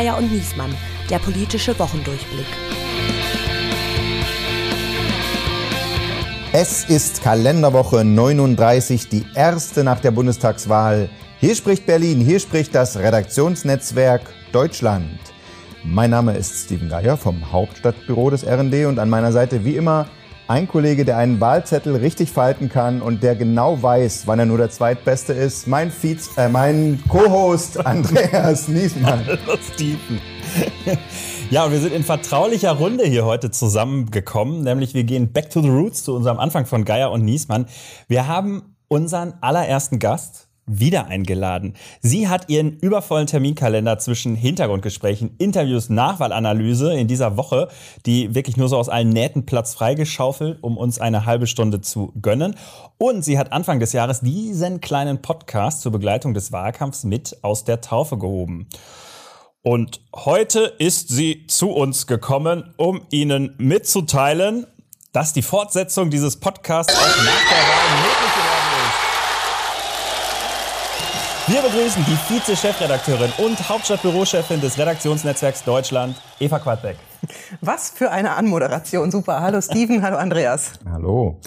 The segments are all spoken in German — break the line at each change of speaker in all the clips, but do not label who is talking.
Geier und Niesmann, der politische Wochendurchblick.
Es ist Kalenderwoche 39, die erste nach der Bundestagswahl. Hier spricht Berlin, hier spricht das Redaktionsnetzwerk Deutschland. Mein Name ist Steven Geier vom Hauptstadtbüro des RND und an meiner Seite wie immer ein Kollege, der einen Wahlzettel richtig falten kann und der genau weiß, wann er nur der Zweitbeste ist. Mein, Viz, äh, mein Co-Host Andreas Niesmann.
Steven. Ja, und wir sind in vertraulicher Runde hier heute zusammengekommen, nämlich wir gehen back to the roots zu unserem Anfang von Geier und Niesmann. Wir haben unseren allerersten Gast wieder eingeladen. Sie hat ihren übervollen Terminkalender zwischen Hintergrundgesprächen, Interviews, Nachwahlanalyse in dieser Woche, die wirklich nur so aus allen Nähten Platz freigeschaufelt, um uns eine halbe Stunde zu gönnen. Und sie hat Anfang des Jahres diesen kleinen Podcast zur Begleitung des Wahlkampfs mit aus der Taufe gehoben. Und heute ist sie zu uns gekommen, um Ihnen mitzuteilen, dass die Fortsetzung dieses Podcasts auch nach der Wahl möglich ist. Wir begrüßen die Vize-Chefredakteurin und Hauptstadtbürochefin des Redaktionsnetzwerks Deutschland, Eva Quadbeck.
Was für eine Anmoderation. Super. Hallo Steven, hallo Andreas.
Hallo.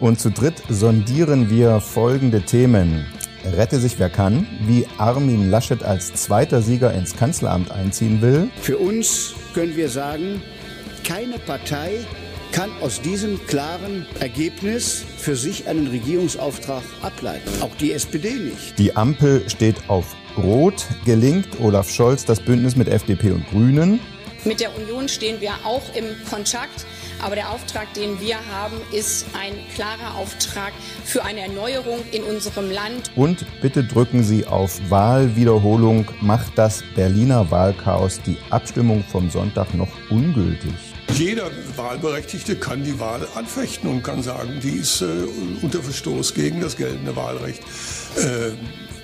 Und zu dritt sondieren wir folgende Themen. Rette sich wer kann, wie Armin Laschet als zweiter Sieger ins Kanzleramt einziehen will.
Für uns können wir sagen, keine Partei kann aus diesem klaren Ergebnis für sich einen Regierungsauftrag ableiten. Auch die SPD nicht.
Die Ampel steht auf Rot. Gelingt Olaf Scholz das Bündnis mit FDP und Grünen?
Mit der Union stehen wir auch im Kontakt. Aber der Auftrag, den wir haben, ist ein klarer Auftrag für eine Erneuerung in unserem Land.
Und bitte drücken Sie auf Wahlwiederholung. Macht das Berliner Wahlchaos die Abstimmung vom Sonntag noch ungültig?
Jeder Wahlberechtigte kann die Wahl anfechten und kann sagen, die ist äh, unter Verstoß gegen das geltende Wahlrecht äh,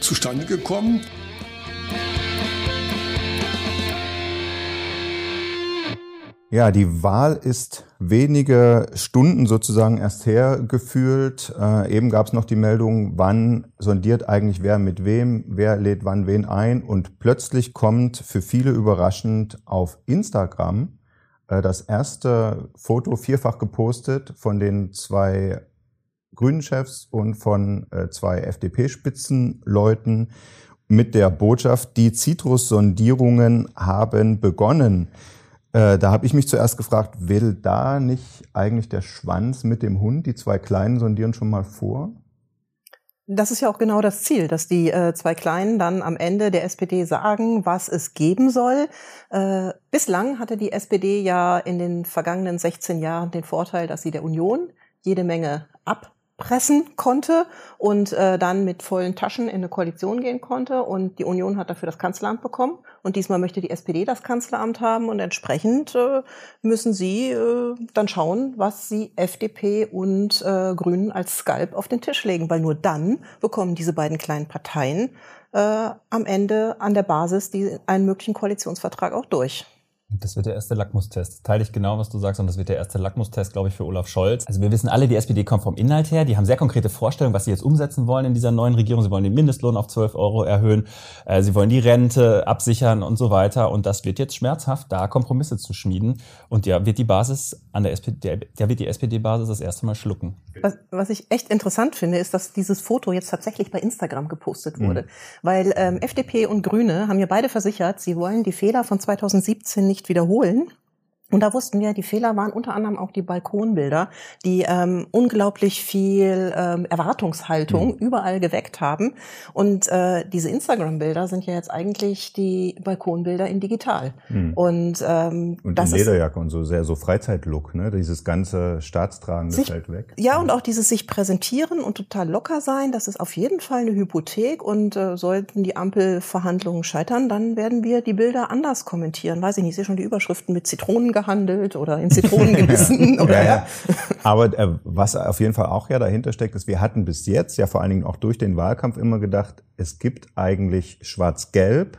zustande gekommen.
Ja, die Wahl ist wenige Stunden sozusagen erst hergefühlt. Äh, eben gab es noch die Meldung, wann sondiert eigentlich wer mit wem, wer lädt wann wen ein. Und plötzlich kommt für viele überraschend auf Instagram das erste Foto vierfach gepostet von den zwei Grünen-Chefs und von äh, zwei FDP-Spitzenleuten mit der Botschaft, die Citrus-Sondierungen haben begonnen. Äh, da habe ich mich zuerst gefragt, will da nicht eigentlich der Schwanz mit dem Hund, die zwei Kleinen sondieren schon mal vor?
Das ist ja auch genau das Ziel, dass die äh, zwei Kleinen dann am Ende der SPD sagen, was es geben soll. Äh, bislang hatte die SPD ja in den vergangenen 16 Jahren den Vorteil, dass sie der Union jede Menge ab pressen konnte und äh, dann mit vollen Taschen in eine Koalition gehen konnte. Und die Union hat dafür das Kanzleramt bekommen. Und diesmal möchte die SPD das Kanzleramt haben. Und entsprechend äh, müssen sie äh, dann schauen, was sie FDP und äh, Grünen als Skalp auf den Tisch legen. Weil nur dann bekommen diese beiden kleinen Parteien äh, am Ende an der Basis die, einen möglichen Koalitionsvertrag auch durch.
Das wird der erste Lackmustest. Teile ich genau, was du sagst, und das wird der erste Lackmustest, glaube ich, für Olaf Scholz. Also wir wissen alle, die SPD kommt vom Inhalt her. Die haben sehr konkrete Vorstellungen, was sie jetzt umsetzen wollen in dieser neuen Regierung. Sie wollen den Mindestlohn auf 12 Euro erhöhen. Äh, sie wollen die Rente absichern und so weiter. Und das wird jetzt schmerzhaft, da Kompromisse zu schmieden. Und ja, wird die Basis an der SPD, der, der wird die SPD-Basis das erste Mal schlucken.
Was, was ich echt interessant finde, ist, dass dieses Foto jetzt tatsächlich bei Instagram gepostet wurde. Mhm. Weil ähm, FDP und Grüne haben ja beide versichert, sie wollen die Fehler von 2017 nicht nicht wiederholen. Und da wussten wir, die Fehler waren unter anderem auch die Balkonbilder, die ähm, unglaublich viel ähm, Erwartungshaltung mhm. überall geweckt haben. Und äh, diese Instagram-Bilder sind ja jetzt eigentlich die Balkonbilder in digital.
Mhm.
Und, ähm,
und das die Lederjacke und so sehr so Freizeitlook, ne? Dieses ganze Staatstragende
sich,
fällt weg.
Ja, und auch dieses sich präsentieren und total locker sein, das ist auf jeden Fall eine Hypothek. Und äh, sollten die Ampelverhandlungen scheitern, dann werden wir die Bilder anders kommentieren. Weiß ich nicht, ich sehe schon die Überschriften mit Zitronen gehandelt oder in Zitronen gebissen.
ja, oder, ja. Aber äh, was auf jeden Fall auch ja dahinter steckt, ist, wir hatten bis jetzt ja vor allen Dingen auch durch den Wahlkampf immer gedacht, es gibt eigentlich Schwarz-Gelb,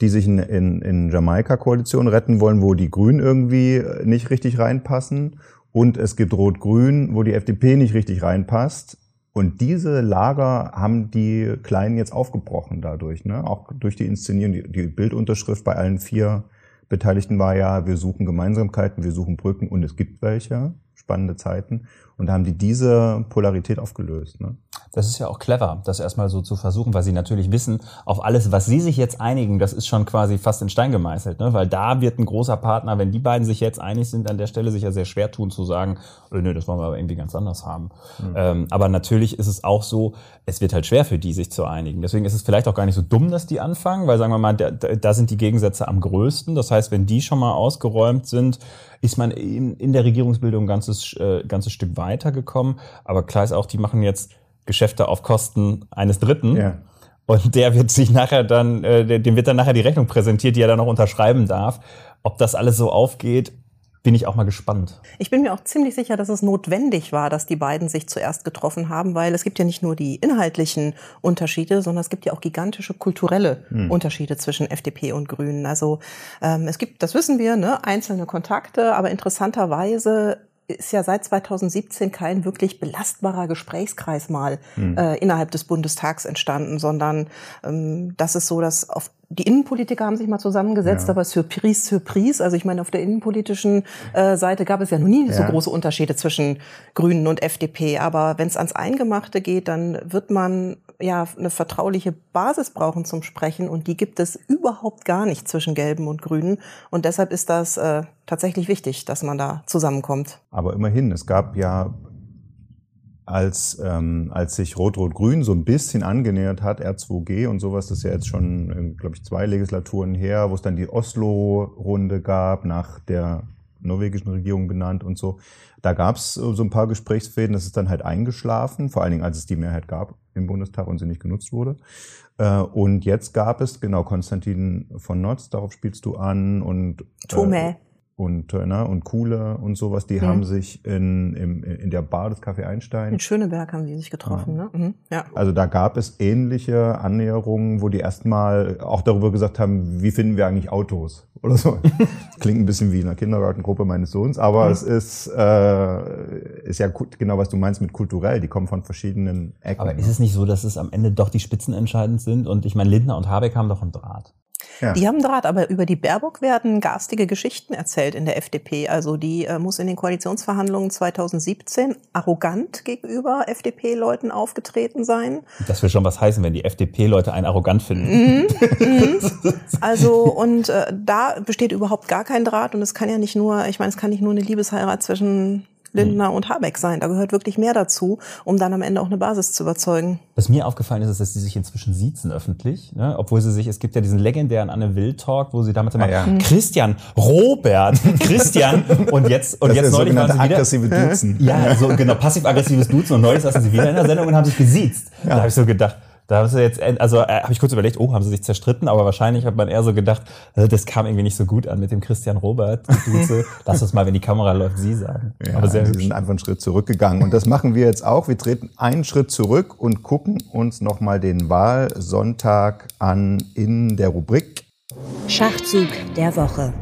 die sich in, in, in Jamaika-Koalition retten wollen, wo die Grünen irgendwie nicht richtig reinpassen. Und es gibt Rot-Grün, wo die FDP nicht richtig reinpasst. Und diese Lager haben die Kleinen jetzt aufgebrochen dadurch, ne? auch durch die Inszenierung. Die, die Bildunterschrift bei allen vier Beteiligten war ja, wir suchen Gemeinsamkeiten, wir suchen Brücken und es gibt welche spannende Zeiten. Und da haben die diese Polarität aufgelöst. Ne?
Das ist ja auch clever, das erstmal so zu versuchen, weil sie natürlich wissen, auf alles, was sie sich jetzt einigen, das ist schon quasi fast in Stein gemeißelt. Ne? Weil da wird ein großer Partner, wenn die beiden sich jetzt einig sind, an der Stelle sich ja sehr schwer tun zu sagen, oh, nö, das wollen wir aber irgendwie ganz anders haben. Mhm. Ähm, aber natürlich ist es auch so, es wird halt schwer für die, sich zu einigen. Deswegen ist es vielleicht auch gar nicht so dumm, dass die anfangen, weil sagen wir mal, da, da sind die Gegensätze am größten. Das heißt, wenn die schon mal ausgeräumt sind, ist man in, in der Regierungsbildung ein ganzes, äh, ganzes Stück weitergekommen. Aber klar ist auch, die machen jetzt Geschäfte auf Kosten eines Dritten. Ja. Und der wird sich nachher dann, äh, dem wird dann nachher die Rechnung präsentiert, die er dann noch unterschreiben darf. Ob das alles so aufgeht, bin ich auch mal gespannt.
Ich bin mir auch ziemlich sicher, dass es notwendig war, dass die beiden sich zuerst getroffen haben, weil es gibt ja nicht nur die inhaltlichen Unterschiede, sondern es gibt ja auch gigantische kulturelle hm. Unterschiede zwischen FDP und Grünen. Also ähm, es gibt, das wissen wir, ne, einzelne Kontakte, aber interessanterweise ist ja seit 2017 kein wirklich belastbarer Gesprächskreis mal hm. äh, innerhalb des Bundestags entstanden, sondern ähm, das ist so, dass auf die Innenpolitiker haben sich mal zusammengesetzt, ja. aber Surprise, Surprise. Also ich meine, auf der innenpolitischen äh, Seite gab es ja noch nie ja. so große Unterschiede zwischen Grünen und FDP. Aber wenn es ans Eingemachte geht, dann wird man ja eine vertrauliche Basis brauchen zum Sprechen und die gibt es überhaupt gar nicht zwischen Gelben und Grünen. Und deshalb ist das äh, tatsächlich wichtig, dass man da zusammenkommt.
Aber immerhin, es gab ja als, ähm, als sich Rot-Rot-Grün so ein bisschen angenähert hat, R2G und sowas, das ist ja jetzt schon, äh, glaube ich, zwei Legislaturen her, wo es dann die Oslo-Runde gab, nach der norwegischen Regierung benannt und so. Da gab es so ein paar Gesprächsfäden, das ist dann halt eingeschlafen, vor allen Dingen als es die Mehrheit gab im Bundestag und sie nicht genutzt wurde. Äh, und jetzt gab es, genau, Konstantin von Notz, darauf spielst du an und
Tome. Äh,
und, äh, ne, und Kuhle und sowas, die mhm. haben sich in, in, in der Bar des Café Einstein.
In Schöneberg haben die sich getroffen, ja. ne? Mhm.
Ja. Also da gab es ähnliche Annäherungen, wo die erstmal auch darüber gesagt haben, wie finden wir eigentlich Autos oder so. Klingt ein bisschen wie in einer Kindergartengruppe meines Sohns, aber mhm. es ist, äh, ist ja genau, was du meinst mit kulturell, die kommen von verschiedenen Ecken.
Aber ist es nicht so, dass es am Ende doch die Spitzen entscheidend sind? Und ich meine, Lindner und Habeck haben doch einen Draht.
Ja. Die haben Draht, aber über die Baerbock werden garstige Geschichten erzählt in der FDP. Also die äh, muss in den Koalitionsverhandlungen 2017 arrogant gegenüber FDP-Leuten aufgetreten sein.
Das will schon was heißen, wenn die FDP-Leute einen arrogant finden. Mhm, mhm.
Also und äh, da besteht überhaupt gar kein Draht und es kann ja nicht nur, ich meine, es kann nicht nur eine Liebesheirat zwischen Lindner hm. und Habeck sein. Da gehört wirklich mehr dazu, um dann am Ende auch eine Basis zu überzeugen.
Was mir aufgefallen ist, ist, dass sie sich inzwischen siezen öffentlich, ne? obwohl sie sich, es gibt ja diesen legendären Anne Will Talk, wo sie damals immer ja, ja. Christian, Robert, Christian und jetzt und
das
jetzt
neulich waren sie wieder aggressive Duzen.
Ja, so genau passiv-aggressives Duzen und neulich saßen sie wieder in der Sendung und haben sich gesiezt. Ja. Da habe ich so gedacht, da haben sie jetzt, also äh, habe ich kurz überlegt, oh, haben sie sich zerstritten, aber wahrscheinlich hat man eher so gedacht, äh, das kam irgendwie nicht so gut an mit dem Christian Robert. Duze. Lass uns mal, wenn die Kamera läuft, sie sagen.
Ja, aber sehr sie hübsch. sind einfach einen Schritt zurückgegangen. Und das machen wir jetzt auch. Wir treten einen Schritt zurück und gucken uns nochmal den Wahlsonntag an in der Rubrik
Schachzug der Woche.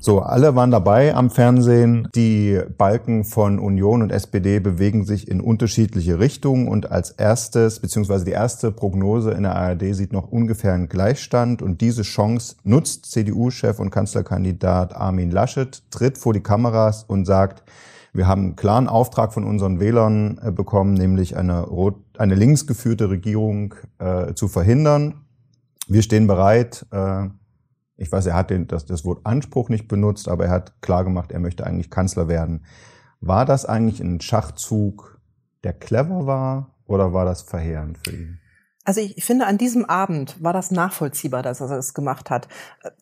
So, alle waren dabei am Fernsehen. Die Balken von Union und SPD bewegen sich in unterschiedliche Richtungen und als erstes, beziehungsweise die erste Prognose in der ARD sieht noch ungefähr einen Gleichstand und diese Chance nutzt CDU-Chef und Kanzlerkandidat Armin Laschet, tritt vor die Kameras und sagt, wir haben einen klaren Auftrag von unseren Wählern äh, bekommen, nämlich eine, rot, eine linksgeführte Regierung äh, zu verhindern. Wir stehen bereit, äh, ich weiß, er hat den, das, das Wort Anspruch nicht benutzt, aber er hat klar gemacht, er möchte eigentlich Kanzler werden. War das eigentlich ein Schachzug, der clever war, oder war das verheerend für ihn?
Also ich finde, an diesem Abend war das nachvollziehbar, dass er es gemacht hat.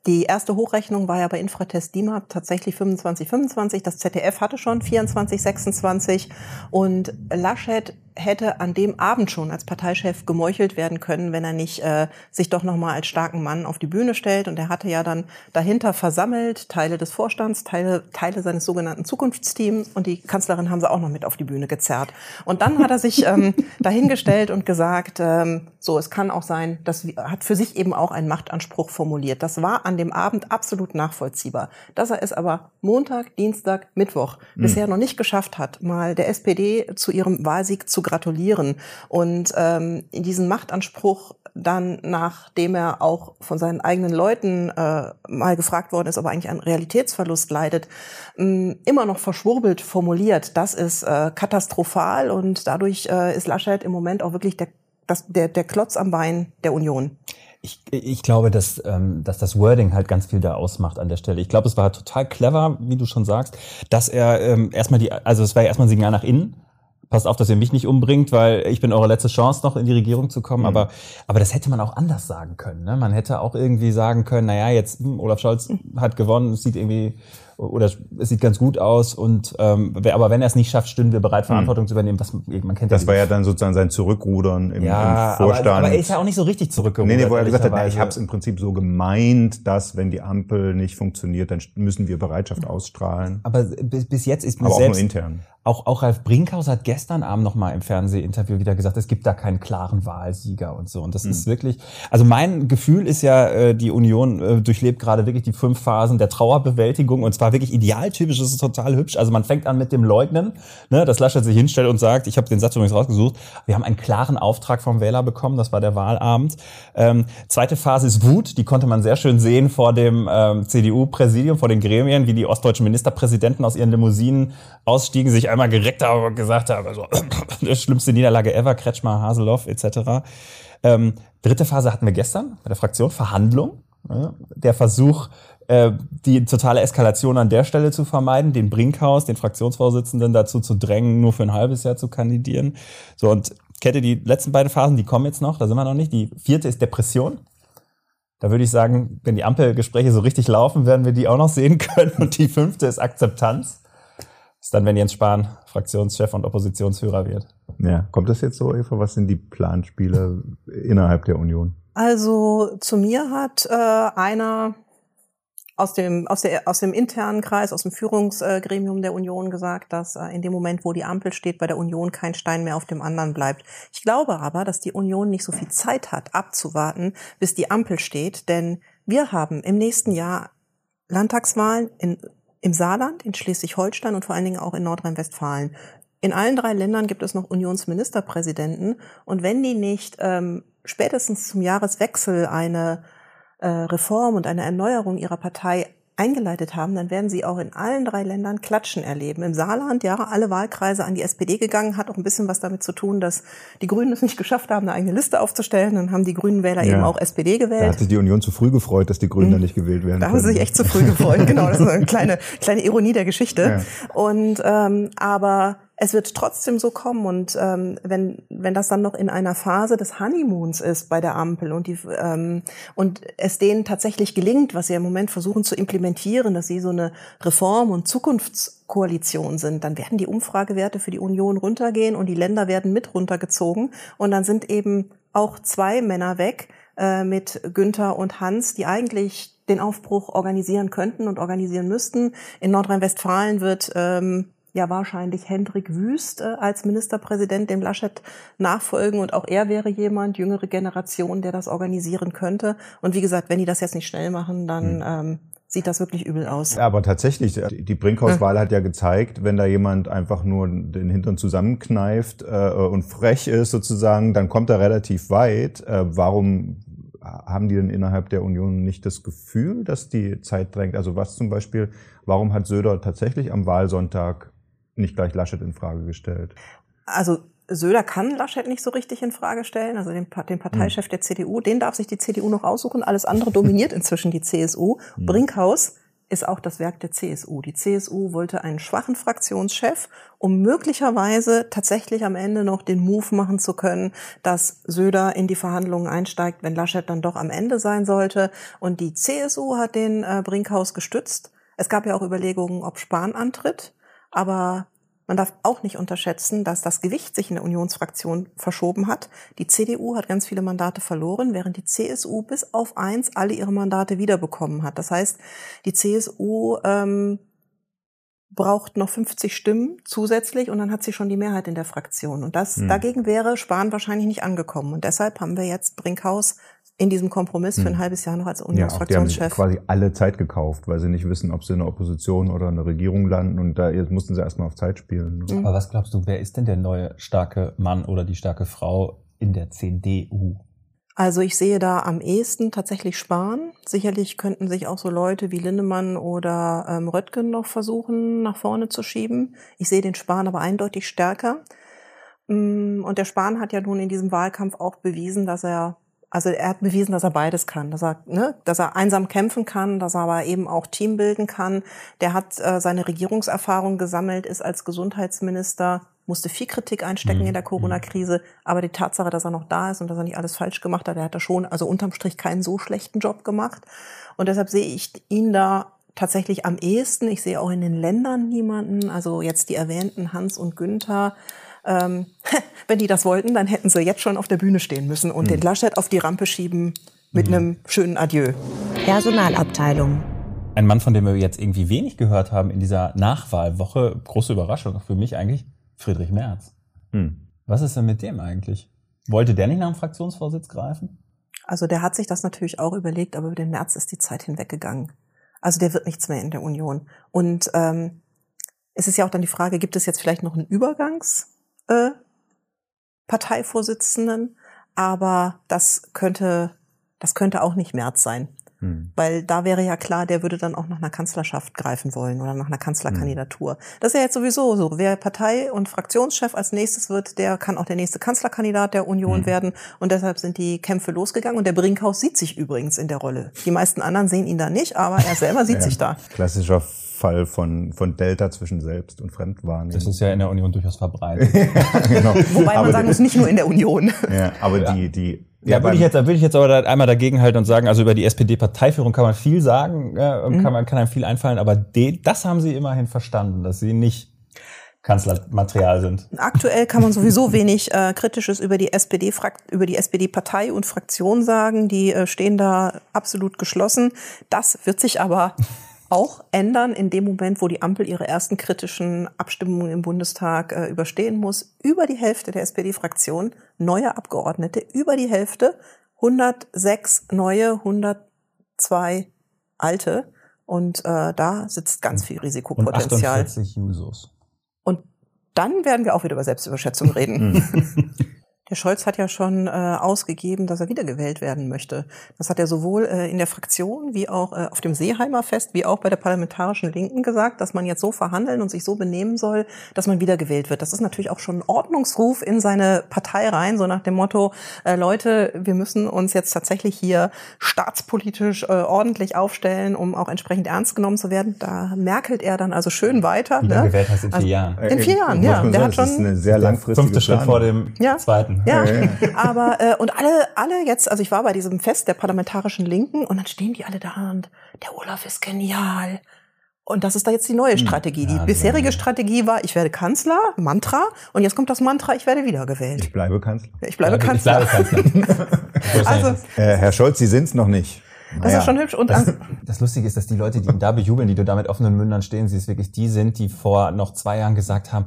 Die erste Hochrechnung war ja bei Infratest DIMAP tatsächlich 25, 25. Das ZDF hatte schon 24, 26. Und Laschet hätte an dem Abend schon als Parteichef gemeuchelt werden können, wenn er nicht äh, sich doch nochmal als starken Mann auf die Bühne stellt. Und er hatte ja dann dahinter versammelt Teile des Vorstands, Teile, Teile seines sogenannten Zukunftsteams und die Kanzlerin haben sie auch noch mit auf die Bühne gezerrt. Und dann hat er sich ähm, dahingestellt und gesagt, ähm, so, es kann auch sein, das hat für sich eben auch einen Machtanspruch formuliert. Das war an dem Abend absolut nachvollziehbar. Dass er es aber Montag, Dienstag, Mittwoch mhm. bisher noch nicht geschafft hat, mal der SPD zu ihrem Wahlsieg zu gratulieren. Und ähm, diesen Machtanspruch dann, nachdem er auch von seinen eigenen Leuten äh, mal gefragt worden ist, ob er eigentlich einen Realitätsverlust leidet, mh, immer noch verschwurbelt formuliert. Das ist äh, katastrophal und dadurch äh, ist Laschet im Moment auch wirklich der, das, der, der Klotz am Bein der Union.
Ich, ich glaube, dass, ähm, dass das Wording halt ganz viel da ausmacht an der Stelle. Ich glaube, es war total clever, wie du schon sagst, dass er ähm, erstmal die, also es war ja erstmal ein Signal nach innen, passt auf, dass ihr mich nicht umbringt, weil ich bin eure letzte Chance, noch in die Regierung zu kommen. Mhm. Aber, aber das hätte man auch anders sagen können. Ne? Man hätte auch irgendwie sagen können, naja, jetzt hm, Olaf Scholz mhm. hat gewonnen, es sieht irgendwie oder es sieht ganz gut aus und ähm, aber wenn er es nicht schafft, stünden wir bereit, Verantwortung hm. zu übernehmen. Das, man kennt
das ja war ja dann sozusagen sein Zurückrudern im, ja, im Vorstand.
Aber, aber er ist ja auch nicht so richtig zurückgerudert.
Nee, nee, wo er gesagt hat, na, ich habe es im Prinzip so gemeint, dass wenn die Ampel nicht funktioniert, dann müssen wir Bereitschaft ausstrahlen.
Aber bis, bis jetzt ist mir
aber
selbst,
auch nur intern.
Auch, auch Ralf Brinkhaus hat gestern Abend noch mal im Fernsehinterview wieder gesagt, es gibt da keinen klaren Wahlsieger und so. Und das mhm. ist wirklich, also mein Gefühl ist ja, äh, die Union äh, durchlebt gerade wirklich die fünf Phasen der Trauerbewältigung und zwar wirklich idealtypisch, das ist total hübsch. Also man fängt an mit dem Leugnen, ne, dass Laschet sich hinstellt und sagt, ich habe den Satz übrigens rausgesucht, wir haben einen klaren Auftrag vom Wähler bekommen, das war der Wahlabend. Ähm, zweite Phase ist Wut, die konnte man sehr schön sehen vor dem ähm, CDU-Präsidium, vor den Gremien, wie die ostdeutschen Ministerpräsidenten aus ihren Limousinen ausstiegen, sich einmal gereckt habe und gesagt habe, also schlimmste Niederlage ever, Kretschmer, Haseloff etc. Ähm, dritte Phase hatten wir gestern bei der Fraktion, Verhandlung. Ja, der Versuch, äh, die totale Eskalation an der Stelle zu vermeiden, den Brinkhaus, den Fraktionsvorsitzenden dazu zu drängen, nur für ein halbes Jahr zu kandidieren. So, und Kette, die letzten beiden Phasen, die kommen jetzt noch, da sind wir noch nicht. Die vierte ist Depression. Da würde ich sagen, wenn die Ampelgespräche so richtig laufen, werden wir die auch noch sehen können. Und die fünfte ist Akzeptanz ist dann, wenn Jens Spahn Fraktionschef und Oppositionsführer wird.
Ja, kommt das jetzt so, Eva? Was sind die Planspiele innerhalb der Union?
Also zu mir hat äh, einer aus dem, aus, der, aus dem internen Kreis, aus dem Führungsgremium der Union gesagt, dass äh, in dem Moment, wo die Ampel steht, bei der Union kein Stein mehr auf dem anderen bleibt. Ich glaube aber, dass die Union nicht so viel Zeit hat, abzuwarten, bis die Ampel steht, denn wir haben im nächsten Jahr Landtagswahlen in im Saarland, in Schleswig-Holstein und vor allen Dingen auch in Nordrhein-Westfalen. In allen drei Ländern gibt es noch Unionsministerpräsidenten und wenn die nicht ähm, spätestens zum Jahreswechsel eine äh, Reform und eine Erneuerung ihrer Partei eingeleitet haben, dann werden sie auch in allen drei Ländern Klatschen erleben. Im Saarland, ja, alle Wahlkreise an die SPD gegangen, hat auch ein bisschen was damit zu tun, dass die Grünen es nicht geschafft haben, eine eigene Liste aufzustellen. Dann haben die Grünen Wähler ja. eben auch SPD gewählt. Da
hat sich die Union zu früh gefreut, dass die Grünen mhm. da nicht gewählt werden.
Da können. haben sie sich echt zu früh gefreut. genau, das ist eine kleine, kleine Ironie der Geschichte. Ja. Und ähm, aber es wird trotzdem so kommen und ähm, wenn wenn das dann noch in einer Phase des Honeymoons ist bei der Ampel und die ähm, und es denen tatsächlich gelingt, was sie im Moment versuchen zu implementieren, dass sie so eine Reform- und Zukunftskoalition sind, dann werden die Umfragewerte für die Union runtergehen und die Länder werden mit runtergezogen und dann sind eben auch zwei Männer weg äh, mit Günther und Hans, die eigentlich den Aufbruch organisieren könnten und organisieren müssten. In Nordrhein-Westfalen wird ähm, ja wahrscheinlich Hendrik Wüst äh, als Ministerpräsident dem Laschet nachfolgen und auch er wäre jemand, jüngere Generation, der das organisieren könnte. Und wie gesagt, wenn die das jetzt nicht schnell machen, dann hm. ähm, sieht das wirklich übel aus.
Ja, aber tatsächlich, die Brinkhaus-Wahl hat ja gezeigt, wenn da jemand einfach nur den Hintern zusammenkneift äh, und frech ist sozusagen, dann kommt er relativ weit. Äh, warum haben die denn innerhalb der Union nicht das Gefühl, dass die Zeit drängt? Also was zum Beispiel, warum hat Söder tatsächlich am Wahlsonntag nicht gleich Laschet in Frage gestellt?
Also Söder kann Laschet nicht so richtig in Frage stellen, also den, den Parteichef hm. der CDU, den darf sich die CDU noch aussuchen. Alles andere dominiert inzwischen die CSU. Hm. Brinkhaus ist auch das Werk der CSU. Die CSU wollte einen schwachen Fraktionschef, um möglicherweise tatsächlich am Ende noch den Move machen zu können, dass Söder in die Verhandlungen einsteigt, wenn Laschet dann doch am Ende sein sollte. Und die CSU hat den äh, Brinkhaus gestützt. Es gab ja auch Überlegungen, ob Spahn antritt. Aber man darf auch nicht unterschätzen, dass das Gewicht sich in der Unionsfraktion verschoben hat. Die CDU hat ganz viele Mandate verloren, während die CSU bis auf eins alle ihre Mandate wiederbekommen hat. Das heißt, die CSU ähm, braucht noch 50 Stimmen zusätzlich und dann hat sie schon die Mehrheit in der Fraktion. Und das hm. dagegen wäre Spahn wahrscheinlich nicht angekommen. Und deshalb haben wir jetzt Brinkhaus in diesem Kompromiss für ein halbes Jahr noch als Unionsfraktionschef.
Ja, die haben quasi alle Zeit gekauft, weil sie nicht wissen, ob sie in der Opposition oder in der Regierung landen und da mussten sie erstmal auf Zeit spielen.
Ne? Aber was glaubst du, wer ist denn der neue starke Mann oder die starke Frau in der CDU?
Also ich sehe da am ehesten tatsächlich Spahn. Sicherlich könnten sich auch so Leute wie Lindemann oder ähm, Röttgen noch versuchen, nach vorne zu schieben. Ich sehe den Spahn aber eindeutig stärker. Mm, und der Spahn hat ja nun in diesem Wahlkampf auch bewiesen, dass er also er hat bewiesen, dass er beides kann, dass er, ne, dass er einsam kämpfen kann, dass er aber eben auch Team bilden kann. Der hat äh, seine Regierungserfahrung gesammelt, ist als Gesundheitsminister, musste viel Kritik einstecken mhm. in der mhm. Corona-Krise, aber die Tatsache, dass er noch da ist und dass er nicht alles falsch gemacht hat, der hat da schon, also unterm Strich keinen so schlechten Job gemacht. Und deshalb sehe ich ihn da tatsächlich am ehesten. Ich sehe auch in den Ländern niemanden, also jetzt die erwähnten Hans und Günther, ähm, wenn die das wollten, dann hätten sie jetzt schon auf der Bühne stehen müssen und mhm. den Laschet auf die Rampe schieben mit mhm. einem schönen Adieu.
Personalabteilung.
Ein Mann, von dem wir jetzt irgendwie wenig gehört haben in dieser Nachwahlwoche, große Überraschung für mich eigentlich, Friedrich Merz. Mhm. Was ist denn mit dem eigentlich? Wollte der nicht nach dem Fraktionsvorsitz greifen?
Also der hat sich das natürlich auch überlegt, aber über den März ist die Zeit hinweggegangen. Also der wird nichts mehr in der Union. Und ähm, es ist ja auch dann die Frage, gibt es jetzt vielleicht noch einen Übergangs? äh, Parteivorsitzenden, aber das könnte, das könnte auch nicht März sein. Hm. Weil da wäre ja klar, der würde dann auch nach einer Kanzlerschaft greifen wollen oder nach einer Kanzlerkandidatur. Hm. Das ist ja jetzt sowieso so. Wer Partei- und Fraktionschef als nächstes wird, der kann auch der nächste Kanzlerkandidat der Union hm. werden. Und deshalb sind die Kämpfe losgegangen. Und der Brinkhaus sieht sich übrigens in der Rolle. Die meisten anderen sehen ihn da nicht, aber er selber sieht ja, sich da.
Klassischer Fall von, von Delta zwischen Selbst- und Fremdwahrnehmung.
Das ist ja in der Union durchaus verbreitet.
genau. Wobei man aber sagen muss, nicht nur in der Union.
Ja, aber ja. die, die,
ja, würde ich jetzt, würde ich jetzt aber einmal dagegen halten und sagen, also über die SPD-Parteiführung kann man viel sagen, ja, mhm. kann man, kann einem viel einfallen, aber de, das haben sie immerhin verstanden, dass sie nicht Kanzlermaterial sind.
Aktuell kann man sowieso wenig äh, Kritisches über die SPD über die SPD-Partei und Fraktion sagen. Die äh, stehen da absolut geschlossen. Das wird sich aber auch ändern in dem Moment, wo die Ampel ihre ersten kritischen Abstimmungen im Bundestag äh, überstehen muss. Über die Hälfte der SPD-Fraktion, neue Abgeordnete, über die Hälfte, 106 neue, 102 alte. Und äh, da sitzt ganz viel Risikopotenzial.
Und 48 Jusos.
Und dann werden wir auch wieder über Selbstüberschätzung reden. Der Scholz hat ja schon äh, ausgegeben, dass er wiedergewählt werden möchte. Das hat er sowohl äh, in der Fraktion wie auch äh, auf dem Seeheimer Fest wie auch bei der parlamentarischen Linken gesagt, dass man jetzt so verhandeln und sich so benehmen soll, dass man wiedergewählt wird. Das ist natürlich auch schon ein Ordnungsruf in seine Partei rein, so nach dem Motto, äh, Leute, wir müssen uns jetzt tatsächlich hier staatspolitisch äh, ordentlich aufstellen, um auch entsprechend ernst genommen zu werden. Da merkelt er dann also schön weiter.
Ne? Wiedergewählt ne? heißt in vier also, Jahren.
In vier Jahren, ja. Der hat schon
das ist eine sehr langfristige
Fünfte Schritt vor dem ja. zweiten.
Ja, aber äh, und alle, alle jetzt, also ich war bei diesem Fest der parlamentarischen Linken und dann stehen die alle da und der Olaf ist genial. Und das ist da jetzt die neue hm. Strategie. Die ja, bisherige Strategie war, ich werde Kanzler, Mantra, und jetzt kommt das Mantra, ich werde wiedergewählt.
Ich bleibe Kanzler.
Ich bleibe Kanzler. Ich bleibe
Kanzler. also, äh, Herr Scholz, Sie sind's noch nicht.
Das naja. ist schon hübsch. Und
das, das Lustige ist, dass die Leute, die ihn da bejubeln, die du da mit offenen Mündern stehen sie ist wirklich die sind, die vor noch zwei Jahren gesagt haben,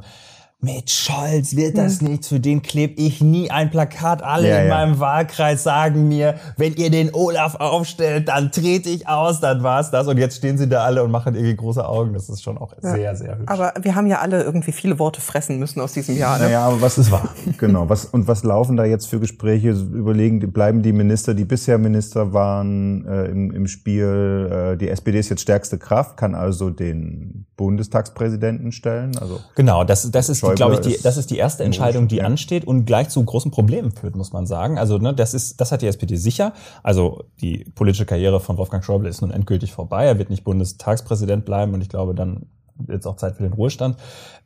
mit Scholz wird das hm. nichts, für den klebe ich nie ein Plakat. Alle ja, in ja. meinem Wahlkreis sagen mir, wenn ihr den Olaf aufstellt, dann trete ich aus, dann war's das. Und jetzt stehen sie da alle und machen irgendwie große Augen. Das ist schon auch ja. sehr, sehr hübsch.
Aber wir haben ja alle irgendwie viele Worte fressen müssen aus diesem Jahr.
Ne? Naja, aber was ist wahr? genau. Was, und was laufen da jetzt für Gespräche? Überlegen, bleiben die Minister, die bisher Minister waren, äh, im, im Spiel? Äh, die SPD ist jetzt stärkste Kraft, kann also den Bundestagspräsidenten stellen. Also
genau, das, das ist glaube ich, die, das ist die erste Entscheidung, die ansteht und gleich zu großen Problemen führt, muss man sagen. Also ne, das ist, das hat die SPD sicher. Also die politische Karriere von Wolfgang Schäuble ist nun endgültig vorbei. Er wird nicht Bundestagspräsident bleiben und ich glaube, dann jetzt auch Zeit für den Ruhestand.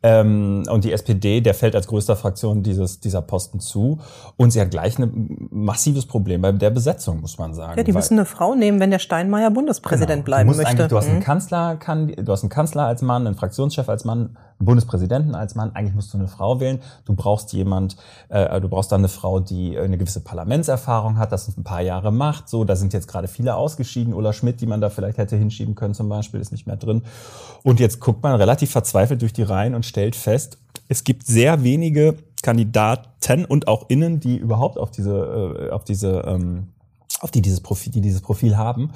Ähm, und die SPD, der fällt als größter Fraktion dieses, dieser Posten zu. Und sie hat gleich ein massives Problem bei der Besetzung, muss man sagen.
Ja, die müssen eine Frau nehmen, wenn der Steinmeier Bundespräsident genau. bleiben du möchte.
Du hast, einen mhm. Kanzler, kann, du hast einen Kanzler als Mann, einen Fraktionschef als Mann, einen Bundespräsidenten als Mann. Eigentlich musst du eine Frau wählen. Du brauchst jemand, äh, du brauchst dann eine Frau, die eine gewisse Parlamentserfahrung hat, das ein paar Jahre macht. So, da sind jetzt gerade viele ausgeschieden. Ulla Schmidt, die man da vielleicht hätte hinschieben können zum Beispiel, ist nicht mehr drin. Und jetzt guckt man relativ verzweifelt durch die Reihen und stellt fest, es gibt sehr wenige Kandidaten und auch Innen, die überhaupt auf diese, äh, auf diese ähm, auf die dieses Profil, die dieses Profil haben.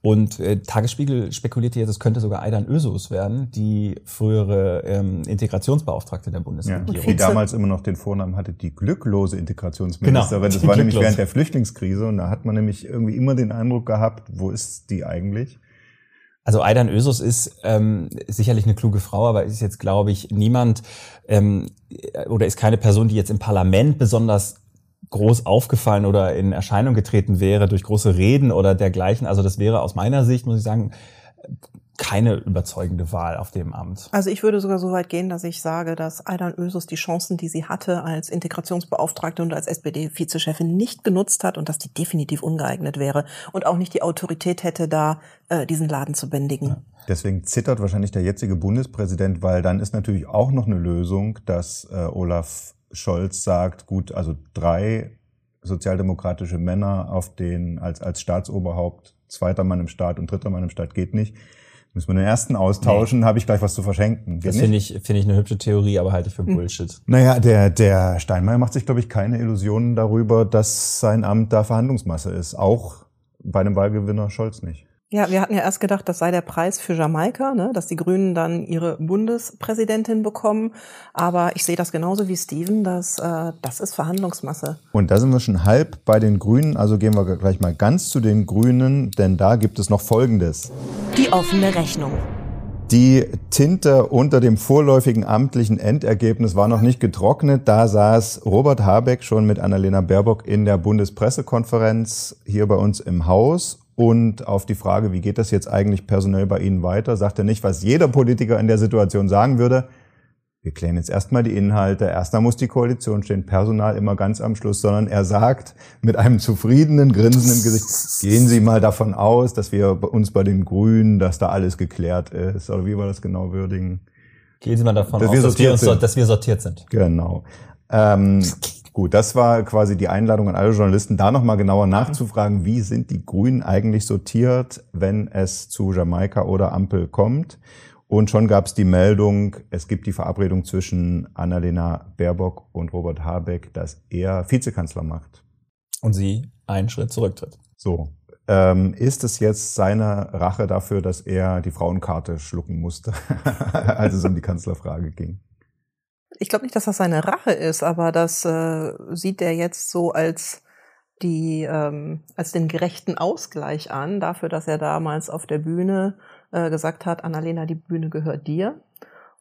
Und äh, Tagesspiegel spekulierte jetzt, es könnte sogar Aidan Ösus werden, die frühere ähm, Integrationsbeauftragte der Bundesregierung.
Ja, die damals immer noch den Vornamen hatte, die glücklose Integrationsministerin. Genau, das war nämlich während der Flüchtlingskrise und da hat man nämlich irgendwie immer den Eindruck gehabt, wo ist die eigentlich?
Also Aidan Ösus ist ähm, sicherlich eine kluge Frau, aber ist jetzt, glaube ich, niemand ähm, oder ist keine Person, die jetzt im Parlament besonders groß aufgefallen oder in Erscheinung getreten wäre durch große Reden oder dergleichen. Also das wäre aus meiner Sicht, muss ich sagen, keine überzeugende Wahl auf dem Amt.
Also ich würde sogar so weit gehen, dass ich sage, dass Aidan Ösus die Chancen, die sie hatte als Integrationsbeauftragte und als SPD-Vizechefin nicht genutzt hat und dass die definitiv ungeeignet wäre und auch nicht die Autorität hätte, da äh, diesen Laden zu bändigen. Ja.
Deswegen zittert wahrscheinlich der jetzige Bundespräsident, weil dann ist natürlich auch noch eine Lösung, dass äh, Olaf Scholz sagt, gut, also drei sozialdemokratische Männer auf den, als, als Staatsoberhaupt, zweiter Mann im Staat und dritter Mann im Staat geht nicht. Müssen wir den ersten austauschen, nee. habe ich gleich was zu verschenken.
Geht das finde ich, finde ich eine hübsche Theorie, aber halte ich für hm. Bullshit.
Naja, der, der Steinmeier macht sich, glaube ich, keine Illusionen darüber, dass sein Amt da Verhandlungsmasse ist. Auch bei einem Wahlgewinner Scholz nicht.
Ja, wir hatten ja erst gedacht, das sei der Preis für Jamaika, ne? dass die Grünen dann ihre Bundespräsidentin bekommen. Aber ich sehe das genauso wie Steven, dass äh, das ist Verhandlungsmasse.
Und da sind wir schon halb bei den Grünen. Also gehen wir gleich mal ganz zu den Grünen, denn da gibt es noch Folgendes.
Die offene Rechnung.
Die Tinte unter dem vorläufigen amtlichen Endergebnis war noch nicht getrocknet. Da saß Robert Habeck schon mit Annalena Baerbock in der Bundespressekonferenz hier bei uns im Haus und auf die Frage, wie geht das jetzt eigentlich personell bei Ihnen weiter, sagt er nicht, was jeder Politiker in der Situation sagen würde. Wir klären jetzt erstmal die Inhalte, erstmal muss die Koalition stehen, Personal immer ganz am Schluss, sondern er sagt mit einem zufriedenen Grinsen im Gesicht, gehen Sie mal davon aus, dass wir uns bei den Grünen, dass da alles geklärt ist. Oder wie war das genau würdigen?
Gehen Sie mal davon dass aus, wir dass, wir uns, dass wir sortiert sind.
Genau. Ähm, Gut, das war quasi die Einladung an alle Journalisten, da nochmal genauer nachzufragen, wie sind die Grünen eigentlich sortiert, wenn es zu Jamaika oder Ampel kommt. Und schon gab es die Meldung, es gibt die Verabredung zwischen Annalena Baerbock und Robert Habeck, dass er Vizekanzler macht.
Und sie einen Schritt zurücktritt.
So. Ähm, ist es jetzt seine Rache dafür, dass er die Frauenkarte schlucken musste, als es um die Kanzlerfrage ging?
Ich glaube nicht, dass das seine Rache ist, aber das äh, sieht er jetzt so als die ähm, als den gerechten Ausgleich an dafür, dass er damals auf der Bühne äh, gesagt hat, Annalena, die Bühne gehört dir.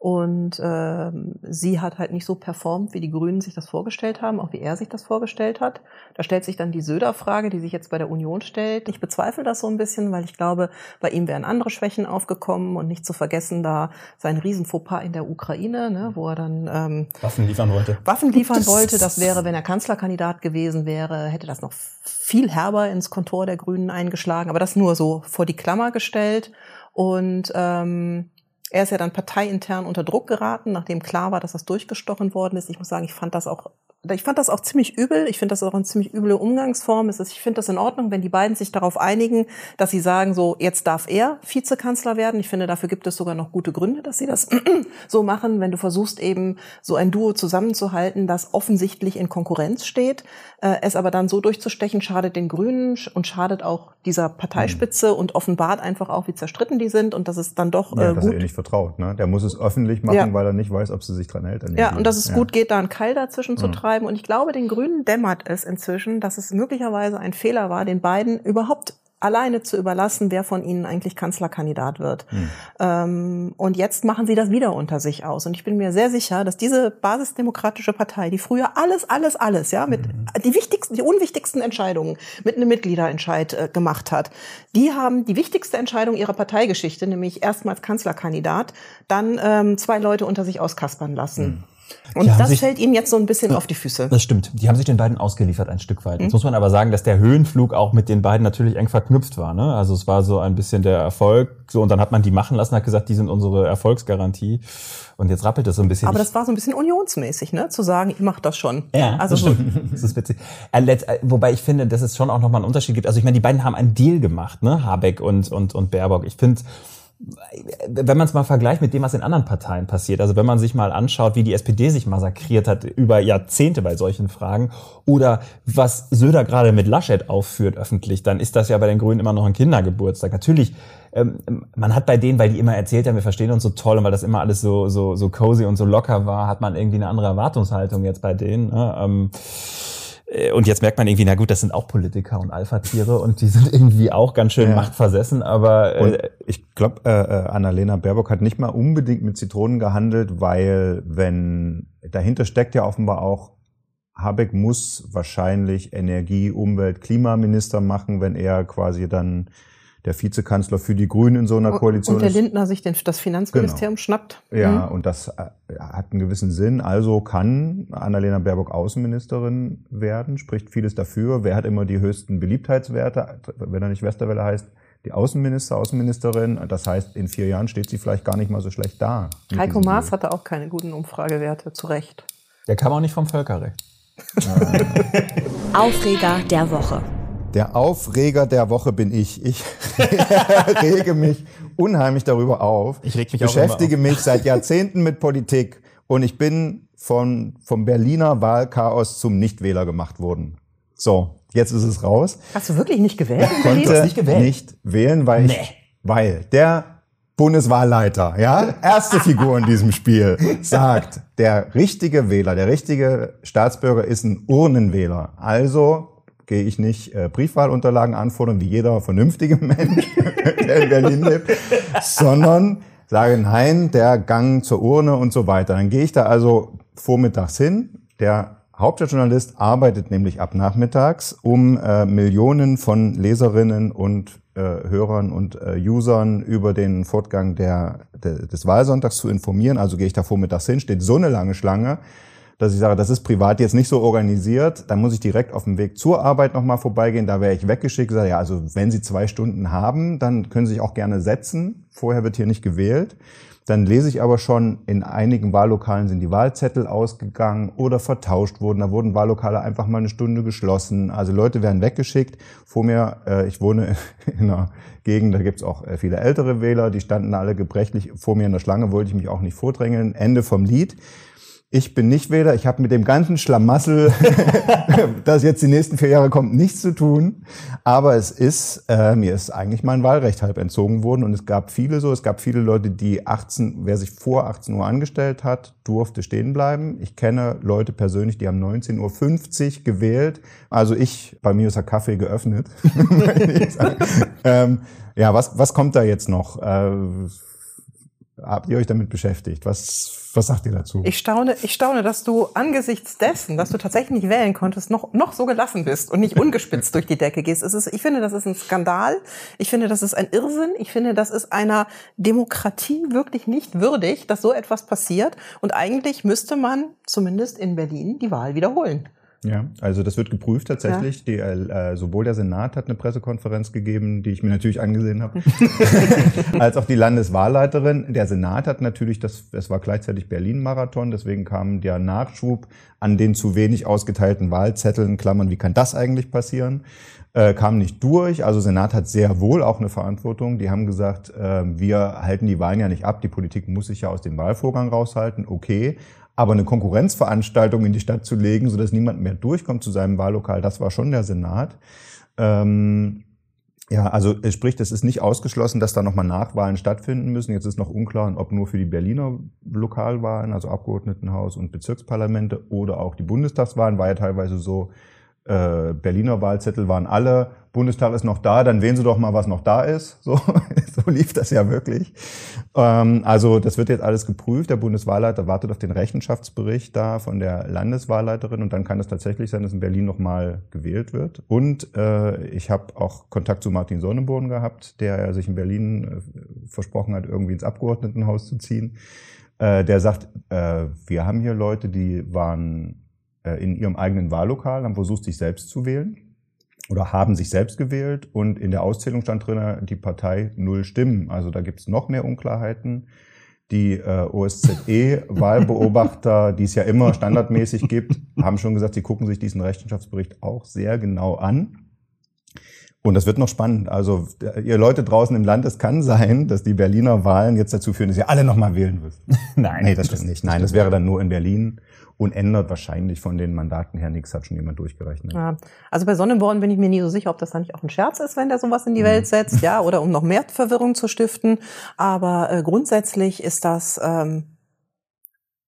Und ähm, sie hat halt nicht so performt, wie die Grünen sich das vorgestellt haben, auch wie er sich das vorgestellt hat. Da stellt sich dann die Söder-Frage, die sich jetzt bei der Union stellt. Ich bezweifle das so ein bisschen, weil ich glaube, bei ihm wären andere Schwächen aufgekommen und nicht zu vergessen da sein Riesenfauxpas in der Ukraine, ne, wo er dann ähm,
Waffen liefern wollte.
Waffen liefern wollte. Das wäre, wenn er Kanzlerkandidat gewesen wäre, hätte das noch viel herber ins Kontor der Grünen eingeschlagen. Aber das nur so vor die Klammer gestellt. Und ähm, er ist ja dann parteiintern unter Druck geraten, nachdem klar war, dass das durchgestochen worden ist. Ich muss sagen, ich fand das auch, ich fand das auch ziemlich übel. Ich finde das auch eine ziemlich üble Umgangsform. Es ist, ich finde das in Ordnung, wenn die beiden sich darauf einigen, dass sie sagen, so, jetzt darf er Vizekanzler werden. Ich finde, dafür gibt es sogar noch gute Gründe, dass sie das so machen, wenn du versuchst, eben so ein Duo zusammenzuhalten, das offensichtlich in Konkurrenz steht. Äh, es aber dann so durchzustechen, schadet den Grünen und schadet auch dieser Parteispitze mhm. und offenbart einfach auch, wie zerstritten die sind und dass es dann doch
ja,
äh, gut
vertraut. Ne? Der muss es öffentlich machen, ja. weil er nicht weiß, ob sie sich dran hält.
Ja, und dass es ja. gut geht, da einen Keil dazwischen zu treiben. Und ich glaube, den Grünen dämmert es inzwischen, dass es möglicherweise ein Fehler war, den beiden überhaupt alleine zu überlassen, wer von ihnen eigentlich Kanzlerkandidat wird. Hm. Ähm, und jetzt machen sie das wieder unter sich aus. Und ich bin mir sehr sicher, dass diese basisdemokratische Partei, die früher alles, alles, alles, ja, mit hm. die wichtigsten, die unwichtigsten Entscheidungen mit einem Mitgliederentscheid äh, gemacht hat, die haben die wichtigste Entscheidung ihrer Parteigeschichte, nämlich erstmals Kanzlerkandidat, dann ähm, zwei Leute unter sich auskaspern lassen. Hm. Und das sich, fällt ihnen jetzt so ein bisschen auf die Füße.
Das stimmt. Die haben sich den beiden ausgeliefert ein Stück weit. Jetzt mhm. muss man aber sagen, dass der Höhenflug auch mit den beiden natürlich eng verknüpft war. Ne? Also es war so ein bisschen der Erfolg. So und dann hat man die machen lassen, hat gesagt, die sind unsere Erfolgsgarantie. Und jetzt rappelt es so ein bisschen.
Aber das war so ein bisschen unionsmäßig, ne? Zu sagen, ich mach das schon.
Ja, also das stimmt. das ist witzig. Äh, äh, wobei ich finde, dass es schon auch nochmal einen Unterschied gibt. Also ich meine, die beiden haben einen Deal gemacht, ne? Habeck und und und Baerbock. Ich finde wenn man es mal vergleicht mit dem, was in anderen Parteien passiert, also wenn man sich mal anschaut, wie die SPD sich massakriert hat über Jahrzehnte bei solchen Fragen oder was Söder gerade mit Laschet aufführt öffentlich, dann ist das ja bei den Grünen immer noch ein Kindergeburtstag. Natürlich, ähm, man hat bei denen, weil die immer erzählt haben, wir verstehen uns so toll und weil das immer alles so, so, so cozy und so locker war, hat man irgendwie eine andere Erwartungshaltung jetzt bei denen. Ne? Ähm, äh, und jetzt merkt man irgendwie, na gut, das sind auch Politiker und Alpha-Tiere und die sind irgendwie auch ganz schön ja. machtversessen, aber
äh, ich glaube, äh, äh, Annalena Baerbock hat nicht mal unbedingt mit Zitronen gehandelt, weil wenn dahinter steckt ja offenbar auch Habeck muss wahrscheinlich Energie, Umwelt, Klimaminister machen, wenn er quasi dann der Vizekanzler für die Grünen in so einer Koalition
ist. Und der Lindner sich den, das Finanzministerium genau. schnappt.
Ja, mhm. und das äh, hat einen gewissen Sinn. Also kann Annalena Baerbock Außenministerin werden, spricht vieles dafür. Wer hat immer die höchsten Beliebtheitswerte, wenn er nicht Westerwelle heißt? Die Außenminister, Außenministerin. Das heißt, in vier Jahren steht sie vielleicht gar nicht mal so schlecht da.
Heiko Maas hatte auch keine guten Umfragewerte, zu Recht.
Der kam auch nicht vom Völkerrecht.
Aufreger der Woche.
Der Aufreger der Woche bin ich. Ich rege mich unheimlich darüber auf.
Ich reg mich
beschäftige mich seit Jahrzehnten mit Politik und ich bin von, vom Berliner Wahlchaos zum Nichtwähler gemacht worden. So, jetzt ist es raus.
Hast du wirklich nicht gewählt?
Ich konnte nicht, gewählt? nicht wählen, weil nee. ich, weil der Bundeswahlleiter, ja, erste Figur in diesem Spiel, sagt, der richtige Wähler, der richtige Staatsbürger ist ein Urnenwähler. Also gehe ich nicht äh, Briefwahlunterlagen anfordern, wie jeder vernünftige Mensch, der in Berlin lebt, sondern sage, nein, der Gang zur Urne und so weiter. Dann gehe ich da also vormittags hin. Der Hauptstadtjournalist arbeitet nämlich ab nachmittags, um äh, Millionen von Leserinnen und äh, Hörern und äh, Usern über den Fortgang der, des Wahlsonntags zu informieren. Also gehe ich da vormittags hin, steht so eine lange Schlange, dass ich sage, das ist privat jetzt nicht so organisiert, dann muss ich direkt auf dem Weg zur Arbeit nochmal vorbeigehen, da wäre ich weggeschickt, sage, ja, also wenn Sie zwei Stunden haben, dann können Sie sich auch gerne setzen, vorher wird hier nicht gewählt. Dann lese ich aber schon, in einigen Wahllokalen sind die Wahlzettel ausgegangen oder vertauscht wurden. Da wurden Wahllokale einfach mal eine Stunde geschlossen. Also Leute werden weggeschickt. Vor mir, äh, ich wohne in einer Gegend, da gibt's auch äh, viele ältere Wähler, die standen alle gebrechlich vor mir in der Schlange, wollte ich mich auch nicht vordrängeln. Ende vom Lied. Ich bin nicht Wähler. Ich habe mit dem ganzen Schlamassel, das jetzt die nächsten vier Jahre kommt, nichts zu tun. Aber es ist, äh, mir ist eigentlich mein Wahlrecht halb entzogen worden. Und es gab viele so, es gab viele Leute, die 18, wer sich vor 18 Uhr angestellt hat, durfte stehen bleiben. Ich kenne Leute persönlich, die haben 19.50 Uhr gewählt. Also ich, bei mir ist der Kaffee geöffnet. ähm, ja, was, was kommt da jetzt noch? Äh, habt ihr euch damit beschäftigt? Was, was sagt ihr dazu?
Ich staune, ich staune, dass du angesichts dessen, dass du tatsächlich nicht wählen konntest, noch, noch so gelassen bist und nicht ungespitzt durch die Decke gehst. Es ist, ich finde, das ist ein Skandal. Ich finde, das ist ein Irrsinn. Ich finde, das ist einer Demokratie wirklich nicht würdig, dass so etwas passiert. Und eigentlich müsste man zumindest in Berlin die Wahl wiederholen.
Ja, also das wird geprüft tatsächlich. Ja. Die, äh, sowohl der Senat hat eine Pressekonferenz gegeben, die ich mir natürlich angesehen habe, als auch die Landeswahlleiterin. Der Senat hat natürlich, das, es war gleichzeitig Berlin-Marathon, deswegen kam der Nachschub an den zu wenig ausgeteilten Wahlzetteln, Klammern, wie kann das eigentlich passieren, äh, kam nicht durch. Also Senat hat sehr wohl auch eine Verantwortung. Die haben gesagt, äh, wir halten die Wahlen ja nicht ab, die Politik muss sich ja aus dem Wahlvorgang raushalten, okay. Aber eine Konkurrenzveranstaltung in die Stadt zu legen, sodass niemand mehr durchkommt zu seinem Wahllokal, das war schon der Senat. Ähm, ja, also sprich, es ist nicht ausgeschlossen, dass da nochmal Nachwahlen stattfinden müssen. Jetzt ist noch unklar, ob nur für die Berliner Lokalwahlen, also Abgeordnetenhaus und Bezirksparlamente oder auch die Bundestagswahlen, war ja teilweise so, äh, Berliner Wahlzettel waren alle, Bundestag ist noch da, dann wählen Sie doch mal, was noch da ist. So, so lief das ja wirklich. Ähm, also das wird jetzt alles geprüft. Der Bundeswahlleiter wartet auf den Rechenschaftsbericht da von der Landeswahlleiterin und dann kann es tatsächlich sein, dass in Berlin nochmal gewählt wird. Und äh, ich habe auch Kontakt zu Martin Sonnenborn gehabt, der sich in Berlin äh, versprochen hat, irgendwie ins Abgeordnetenhaus zu ziehen. Äh, der sagt, äh, wir haben hier Leute, die waren in ihrem eigenen Wahllokal, haben versucht, sich selbst zu wählen oder haben sich selbst gewählt und in der Auszählung stand drin, die Partei null Stimmen. Also da gibt es noch mehr Unklarheiten. Die äh, OSZE-Wahlbeobachter, die es ja immer standardmäßig gibt, haben schon gesagt, sie gucken sich diesen Rechenschaftsbericht auch sehr genau an. Und das wird noch spannend. Also ihr Leute draußen im Land, es kann sein, dass die Berliner Wahlen jetzt dazu führen, dass ihr alle nochmal wählen müsst.
Nein,
nee, das stimmt nicht. Nein, das wäre dann nur in Berlin und ändert wahrscheinlich von den Mandaten her nichts, hat schon jemand durchgerechnet.
Ja. Also bei Sonnenborn bin ich mir nie so sicher, ob das da nicht auch ein Scherz ist, wenn der sowas in die Welt setzt, ja, oder um noch mehr Verwirrung zu stiften. Aber äh, grundsätzlich ist das ähm,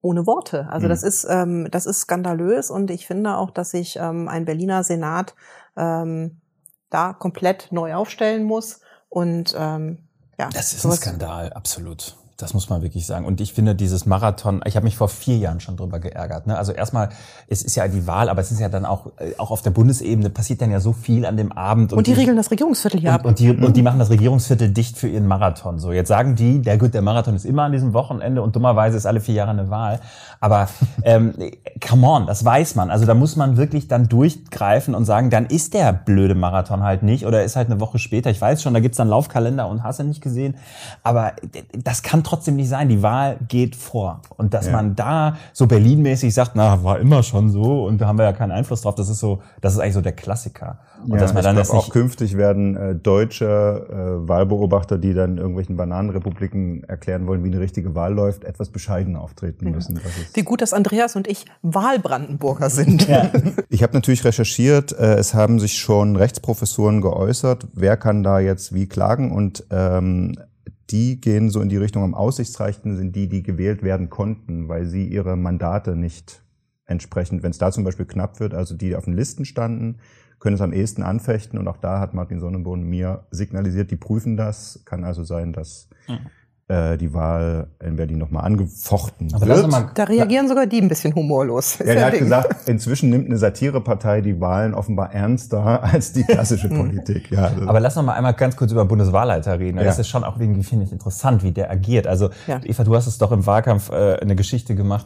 ohne Worte. Also
Mhm.
das ist ähm, das ist skandalös und ich finde auch, dass sich ähm, ein Berliner Senat ähm, da komplett neu aufstellen muss und ähm, ja,
Das ist ein Skandal, absolut. Das muss man wirklich sagen. Und ich finde dieses Marathon, ich habe mich vor vier Jahren schon drüber geärgert. Ne? Also erstmal, es ist ja die Wahl, aber es ist ja dann auch, äh, auch auf der Bundesebene passiert dann ja so viel an dem Abend.
Und die regeln das Regierungsviertel hier
und,
ab.
und, die, und die machen das Regierungsviertel dicht für ihren Marathon. So, jetzt sagen die, der gut, der Marathon ist immer an diesem Wochenende und dummerweise ist alle vier Jahre eine Wahl. Aber ähm, come on, das weiß man. Also da muss man wirklich dann durchgreifen und sagen, dann ist der blöde Marathon halt nicht oder ist halt eine Woche später. Ich weiß schon, da gibt's dann Laufkalender und hast du nicht gesehen. Aber das kann trotzdem nicht sein. Die Wahl geht vor. Und dass
Ja.
man da so Berlin-mäßig sagt, na, war immer schon so und da haben wir ja keinen Einfluss drauf, das ist so, das ist eigentlich so der Klassiker. Und
Ja,
dass man
ich
dann
glaube
jetzt
auch künftig werden äh, deutsche äh, Wahlbeobachter, die dann irgendwelchen Bananenrepubliken erklären wollen, wie eine richtige Wahl läuft, etwas bescheiden auftreten müssen.
Wie gut, dass Andreas und ich Wahlbrandenburger sind.
Ich habe natürlich recherchiert, äh, es haben sich schon Rechtsprofessoren geäußert, wer kann da jetzt wie klagen und ähm, die gehen so in die Richtung, am aussichtsreichsten sind die, die gewählt werden konnten, weil sie ihre Mandate nicht entsprechend, wenn es da zum Beispiel knapp wird, also die auf den Listen standen, können es am ehesten anfechten und auch da hat Martin Sonnenborn mir signalisiert, die prüfen das. Kann also sein, dass äh, die Wahl in Berlin nochmal angefochten
Aber lass
wird.
mal
Da reagieren sogar die ein bisschen humorlos.
Ja, der hat
Ding.
gesagt, inzwischen nimmt eine Satirepartei die Wahlen offenbar ernster als die klassische Politik. Ja,
Aber lass noch mal einmal ganz kurz über Bundeswahlleiter reden.
Ja.
Das ist schon auch irgendwie, finde ich, interessant, wie der agiert. Also,
Ja.
Eva, du hast es doch im Wahlkampf äh, eine Geschichte gemacht.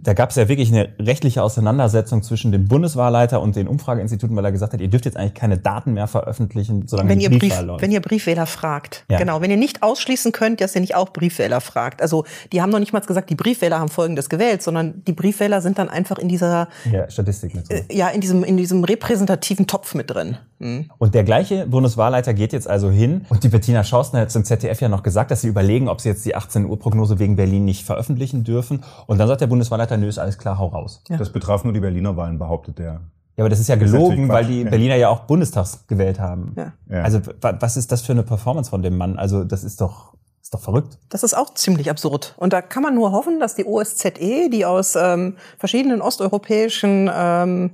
Da gab es ja wirklich eine rechtliche Auseinandersetzung zwischen dem Bundeswahlleiter und den Umfrageinstituten, weil er gesagt hat, ihr dürft jetzt eigentlich keine Daten mehr veröffentlichen, solange
wenn
die
ihr, Brief,
läuft.
wenn ihr Briefwähler fragt.
Ja.
Genau, wenn ihr nicht ausschließen könnt, dass ihr nicht auch Briefwähler fragt. Also die haben noch nicht mal gesagt, die Briefwähler haben Folgendes gewählt, sondern die Briefwähler sind dann einfach in dieser,
ja, Statistik mit so.
äh, ja, in diesem, in diesem repräsentativen Topf mit drin. Hm.
Und der gleiche Bundeswahlleiter geht jetzt also hin und die Bettina Schausner hat zum ZDF ja noch gesagt, dass sie überlegen, ob sie jetzt die 18 Uhr Prognose wegen Berlin nicht veröffentlichen dürfen. Und dann sagt der Bundeswahlleiter, nö, ist alles klar, hau raus.
das betraf nur die Berliner Wahlen, behauptet er.
Ja, aber das ist ja
ist
gelogen,
natürlich
weil die
ja.
Berliner ja auch Bundestags gewählt haben.
Ja.
Ja.
Also wa- was ist das für eine Performance von dem Mann? Also das ist doch ist doch verrückt.
Das ist auch ziemlich absurd. Und da kann man nur hoffen, dass die OSZE, die aus ähm, verschiedenen osteuropäischen ähm,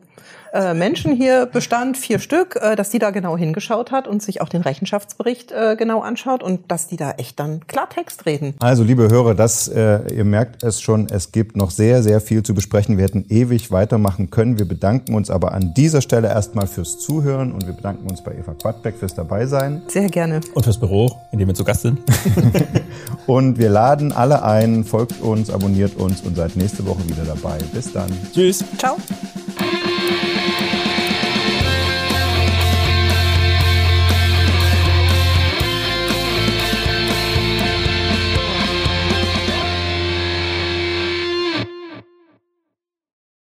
äh, Menschen hier bestand, vier Stück, äh, dass die da genau hingeschaut hat und sich auch den Rechenschaftsbericht äh, genau anschaut und dass die da echt dann Klartext reden.
Also, liebe Hörer, das, ihr merkt es schon, es gibt noch sehr, sehr viel zu besprechen. Wir hätten ewig weitermachen können. Wir bedanken uns aber an dieser Stelle erstmal fürs Zuhören und wir bedanken uns bei Eva Quadbeck fürs Dabeisein.
Sehr gerne.
Und fürs Büro, in dem wir zu Gast sind.
Und wir laden alle ein, folgt uns, abonniert uns und seid nächste Woche wieder dabei. Bis dann.
Tschüss.
Ciao.